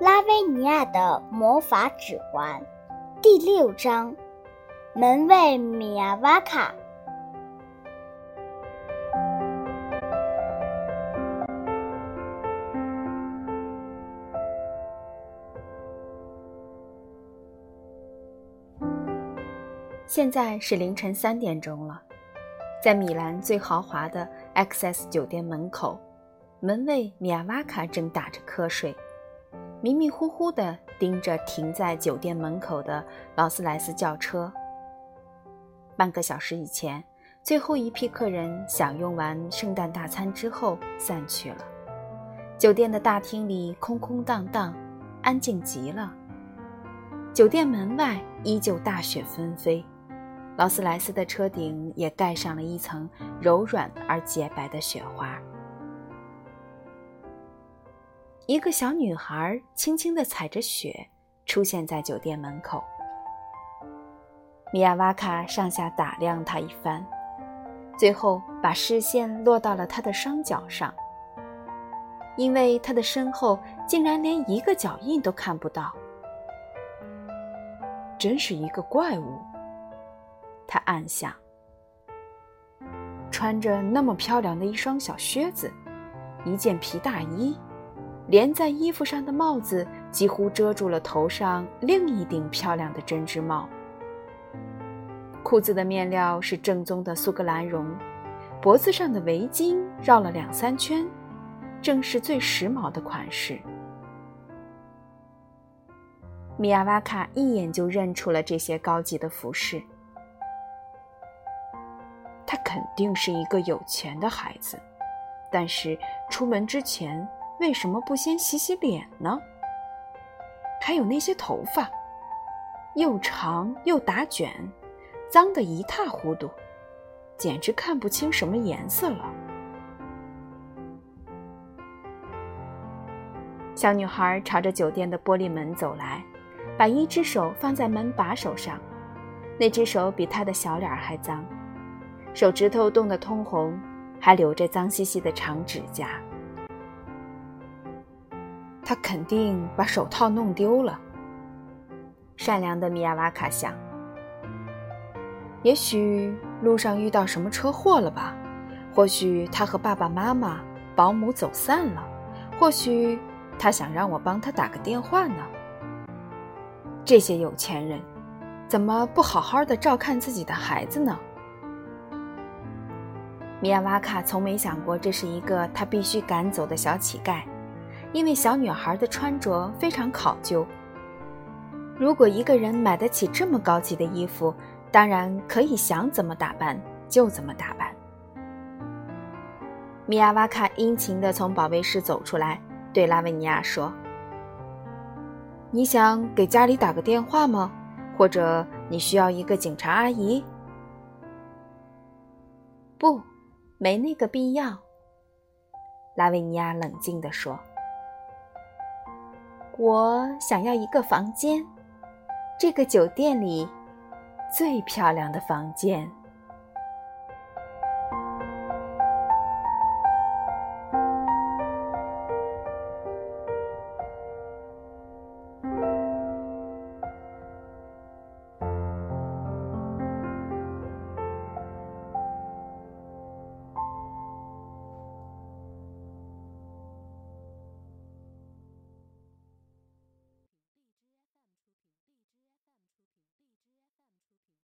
拉维尼亚的魔法指环，第六章，门卫米亚瓦卡。现在是凌晨三点钟了，在米兰最豪华的 XS 酒店门口，门卫米亚瓦卡正打着瞌睡。迷迷糊糊地盯着停在酒店门口的劳斯莱斯轿车。半个小时以前，最后一批客人享用完圣诞大餐之后散去了。酒店的大厅里空空荡荡，安静极了。酒店门外依旧大雪纷飞，劳斯莱斯的车顶也盖上了一层柔软而洁白的雪花。一个小女孩轻轻地踩着雪，出现在酒店门口。米亚瓦卡上下打量她一番，最后把视线落到了她的双脚上，因为她的身后竟然连一个脚印都看不到。真是一个怪物，他暗想。穿着那么漂亮的一双小靴子，一件皮大衣。连在衣服上的帽子几乎遮住了头上另一顶漂亮的针织帽。裤子的面料是正宗的苏格兰绒，脖子上的围巾绕了两三圈，正是最时髦的款式。米亚瓦卡一眼就认出了这些高级的服饰。他肯定是一个有钱的孩子，但是出门之前。为什么不先洗洗脸呢？还有那些头发，又长又打卷，脏得一塌糊涂，简直看不清什么颜色了。小女孩朝着酒店的玻璃门走来，把一只手放在门把手上，那只手比她的小脸还脏，手指头冻得通红，还留着脏兮兮的长指甲。他肯定把手套弄丢了。善良的米亚瓦卡想，也许路上遇到什么车祸了吧？或许他和爸爸妈妈、保姆走散了？或许他想让我帮他打个电话呢？这些有钱人，怎么不好好的照看自己的孩子呢？米亚瓦卡从没想过，这是一个他必须赶走的小乞丐。因为小女孩的穿着非常考究。如果一个人买得起这么高级的衣服，当然可以想怎么打扮就怎么打扮。米亚瓦卡殷勤地从保卫室走出来，对拉维尼亚说：“你想给家里打个电话吗？或者你需要一个警察阿姨？”“不，没那个必要。”拉维尼亚冷静地说。我想要一个房间，这个酒店里最漂亮的房间。